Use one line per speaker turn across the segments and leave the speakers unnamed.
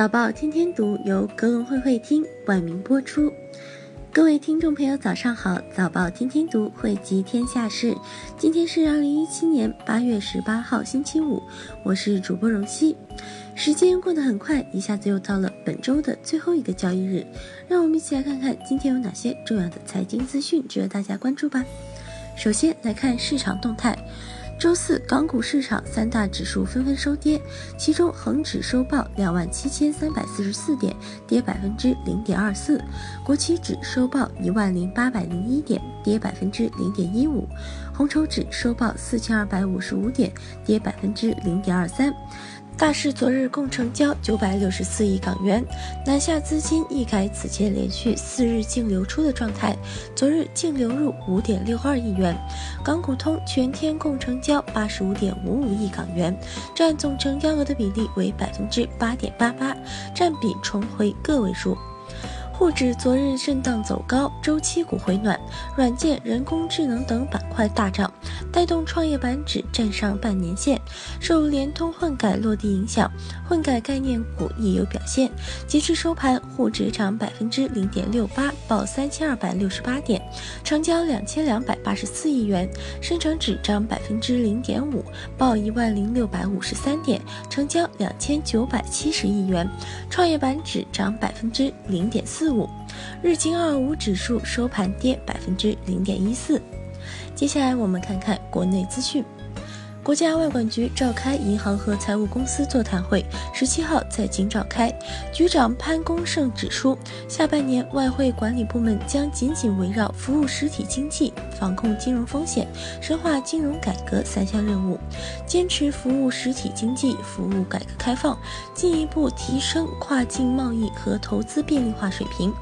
早报天天读由格隆会会听冠名播出。各位听众朋友，早上好！早报天天读汇集天下事，今天是二零一七年八月十八号，星期五，我是主播荣熙。时间过得很快，一下子又到了本周的最后一个交易日，让我们一起来看看今天有哪些重要的财经资讯值得大家关注吧。首先来看市场动态。周四，港股市场三大指数纷纷收跌，其中恒指收报两万七千三百四十四点，跌百分之零点二四；国企指收报一万零八百零一点，跌百分之零点一五；红筹指收报四千二百五十五点，跌百分之零点二三。大市昨日共成交九百六十四亿港元，南下资金一改此前连续四日净流出的状态，昨日净流入五点六二亿元。港股通全天共成交八十五点五五亿港元，占总成交额的比例为百分之八点八八，占比重回个位数。沪指昨日震荡走高，周期股回暖，软件、人工智能等板块大涨，带动创业板指站上半年线。受联通混改落地影响，混改概念股亦有表现。截至收盘，沪指涨百分之零点六八，报三千二百六十八点，成交两千两百八十四亿元；深成指涨百分之零点五，报一万零六百五十三点，成交两千九百七十亿元；创业板指涨百分之零点四。五，日经二五指数收盘跌百分之零点一四。接下来我们看看国内资讯。国家外管局召开银行和财务公司座谈会，十七号在京召开。局长潘功胜指出，下半年外汇管理部门将紧紧围绕服务实体经济、防控金融风险、深化金融改革三项任务，坚持服务实体经济、服务改革开放，进一步提升跨境贸易和投资便利化水平，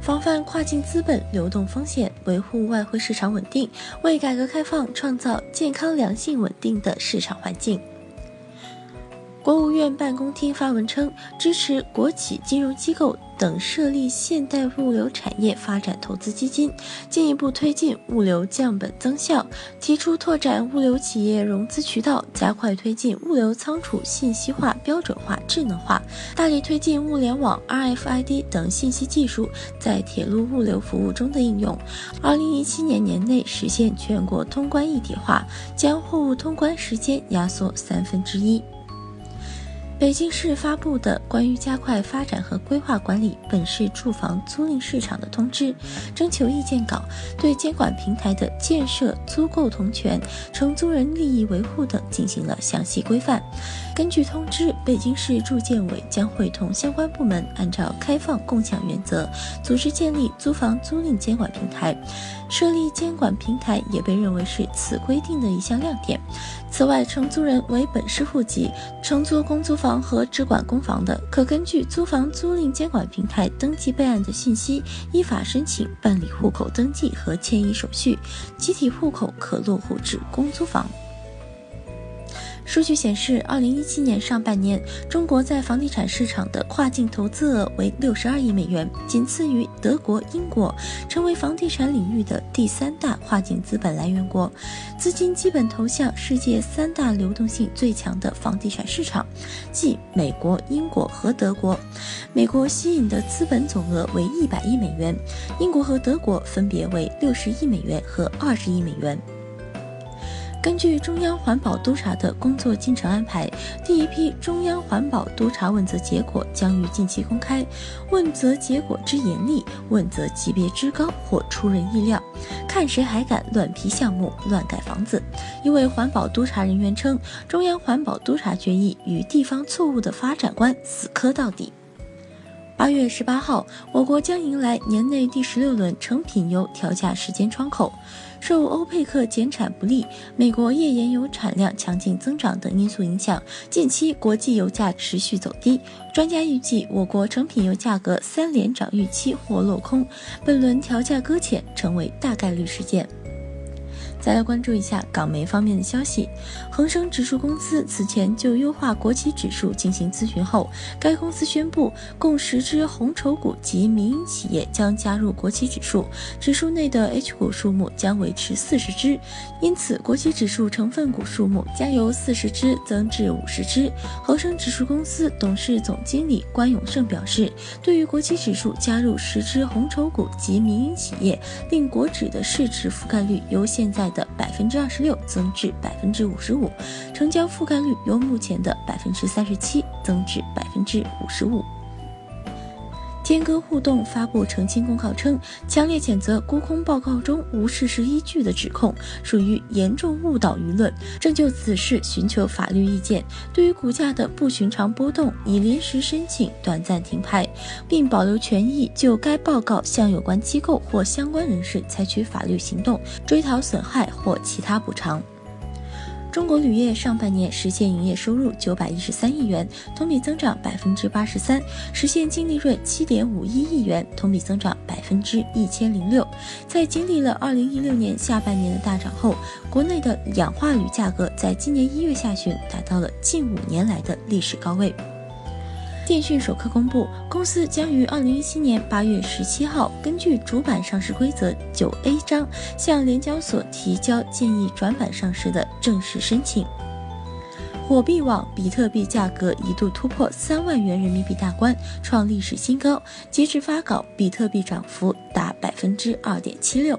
防范跨境资本流动风险，维护外汇市场稳定，为改革开放创造健康、良性、稳定。的市场环境。国务院办公厅发文称，支持国企、金融机构等设立现代物流产业发展投资基金，进一步推进物流降本增效，提出拓展物流企业融资渠道，加快推进物流仓储信息化、标准化、智能化，大力推进物联网、RFID 等信息技术在铁路物流服务中的应用。二零一七年年内实现全国通关一体化，将货物通关时间压缩三分之一。北京市发布的关于加快发展和规划管理本市住房租赁市场的通知征求意见稿，对监管平台的建设、租购同权、承租人利益维护等进行了详细规范。根据通知，北京市住建委将会同相关部门按照开放共享原则，组织建立租房租赁监管平台。设立监管平台也被认为是此规定的一项亮点。此外，承租人为本市户籍、承租公租房房和直管公房的，可根据租房租赁监管平台登记备案的信息，依法申请办理户口登记和迁移手续，集体户口可落户至公租房。数据显示，二零一七年上半年，中国在房地产市场的跨境投资额为六十二亿美元，仅次于德国、英国，成为房地产领域的第三大跨境资本来源国。资金基本投向世界三大流动性最强的房地产市场，即美国、英国和德国。美国吸引的资本总额为一百亿美元，英国和德国分别为六十亿美元和二十亿美元。根据中央环保督察的工作进程安排，第一批中央环保督察问责结果将于近期公开。问责结果之严厉，问责级别之高或出人意料，看谁还敢乱批项目、乱盖房子。一位环保督察人员称，中央环保督察决议与地方错误的发展观死磕到底。八月十八号，我国将迎来年内第十六轮成品油调价时间窗口。受欧佩克减产不利、美国页岩油产量强劲增长等因素影响，近期国际油价持续走低。专家预计，我国成品油价格三连涨预期或落空，本轮调价搁浅成为大概率事件。再来关注一下港媒方面的消息，恒生指数公司此前就优化国企指数进行咨询后，该公司宣布，共十只红筹股及民营企业将加入国企指数，指数内的 H 股数目将维持四十只，因此国企指数成分股数目将由四十只增至五十只。恒生指数公司董事总经理关永胜表示，对于国企指数加入十只红筹股及民营企业，令国指的市值覆盖率由现在的百分之二十六增至百分之五十五，成交覆盖率由目前的百分之三十七增至百分之五十五。天歌互动发布澄清公告称，强烈谴责沽空报告中无事实依据的指控，属于严重误导舆论，正就此事寻求法律意见。对于股价的不寻常波动，已临时申请短暂停牌，并保留权益就该报告向有关机构或相关人士采取法律行动，追讨损害或其他补偿。中国铝业上半年实现营业收入九百一十三亿元，同比增长百分之八十三，实现净利润七点五一亿元，同比增长百分之一千零六。在经历了二零一六年下半年的大涨后，国内的氧化铝价格在今年一月下旬达到了近五年来的历史高位。电讯首客公布，公司将于二零一七年八月十七号根据主板上市规则九 A 章向联交所提交建议转板上市的正式申请。火币网比特币价格一度突破三万元人民币大关，创历史新高。截至发稿，比特币涨幅达百分之二点七六。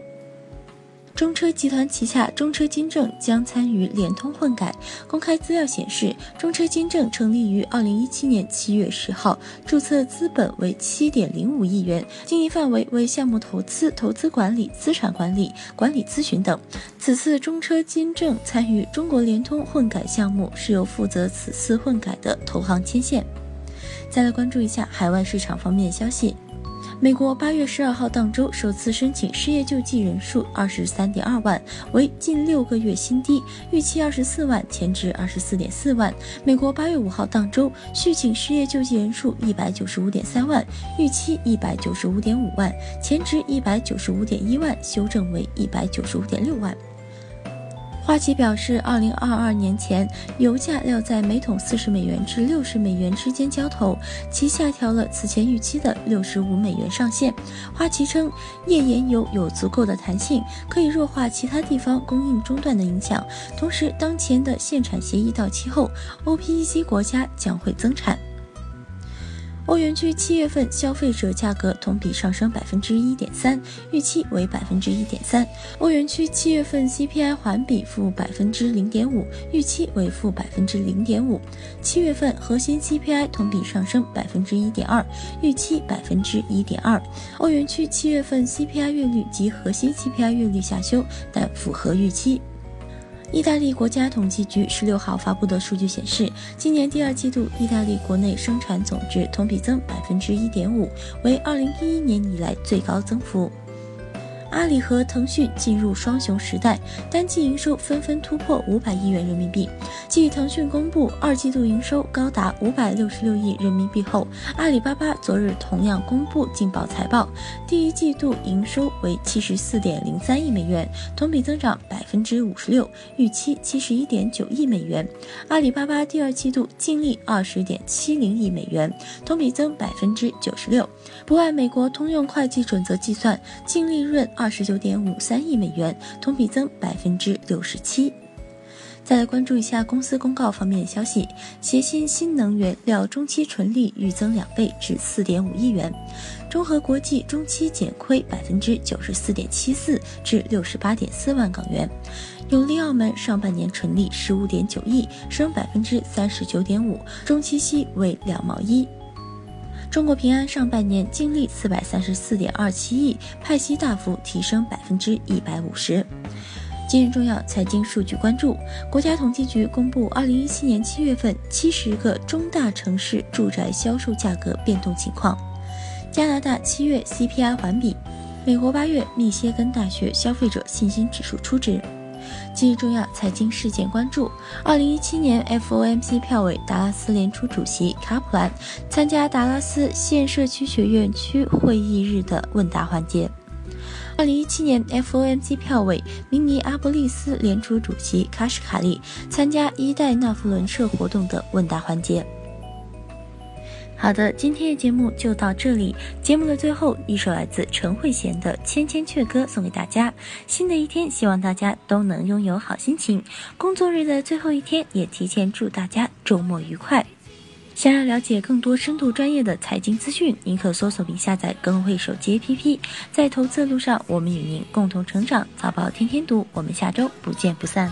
中车集团旗下中车金正将参与联通混改。公开资料显示，中车金正成立于二零一七年七月十号，注册资本为七点零五亿元，经营范围为项目投资、投资管理、资产管理、管理咨询等。此次中车金正参与中国联通混改项目，是由负责此次混改的投行牵线。再来关注一下海外市场方面的消息。美国八月十二号当周首次申请失业救济人数二十三点二万，为近六个月新低，预期二十四万，前值二十四点四万。美国八月五号当周续请失业救济人数一百九十五点三万，预期一百九十五点五万，前值一百九十五点一万，修正为一百九十五点六万。花旗表示，二零二二年前油价料在每桶四十美元至六十美元之间交投，其下调了此前预期的六十五美元上限。花旗称，页岩油有足够的弹性，可以弱化其他地方供应中断的影响。同时，当前的限产协议到期后，OPEC 国家将会增产。欧元区七月份消费者价格同比上升百分之一点三，预期为百分之一点三。欧元区七月份 CPI 环比负百分之零点五，预期为负百分之零点五。七月份核心 CPI 同比上升百分之一点二，预期百分之一点二。欧元区七月份 CPI 月率及核心 CPI 月率下修，但符合预期。意大利国家统计局十六号发布的数据显示，今年第二季度意大利国内生产总值同比增百分之一点五，为二零一一年以来最高增幅。阿里和腾讯进入双雄时代，单季营收纷纷突破五百亿元人民币。继腾讯公布二季度营收高达五百六十六亿人民币后，阿里巴巴昨日同样公布劲爆财报，第一季度营收为七十四点零三亿美元，同比增长百分之五十六，预期七十一点九亿美元。阿里巴巴第二季度净利二十点七零亿美元，同比增百分之九十六。不按美国通用会计准则计算，净利润二十九点五三亿美元，同比增百分之六十七。再来关注一下公司公告方面的消息，协鑫新能源料中期纯利预增两倍至四点五亿元，中核国际中期减亏百分之九十四点七四至六十八点四万港元，永利澳门上半年纯利十五点九亿，升百分之三十九点五，中期息为两毛一。中国平安上半年净利四百三十四点二七亿，派息大幅提升百分之一百五十。今日重要财经数据关注：国家统计局公布二零一七年七月份七十个中大城市住宅销售价格变动情况；加拿大七月 CPI 环比；美国八月密歇根大学消费者信心指数初值。今日重要财经事件关注：二零一七年 FOMC 票委达拉斯联储主席卡普兰参加达拉斯县社区学院区会议日的问答环节。二零一七年 FOMC 票委明尼阿波利斯联储主席卡什卡利参加一代纳夫伦社活动的问答环节。好的，今天的节目就到这里。节目的最后，一首来自陈慧娴的《千千阙歌》送给大家。新的一天，希望大家都能拥有好心情。工作日的最后一天，也提前祝大家周末愉快。想要了解更多深度专业的财经资讯，您可搜索并下载更会手机 APP。在投资的路上，我们与您共同成长。早报天天读，我们下周不见不散。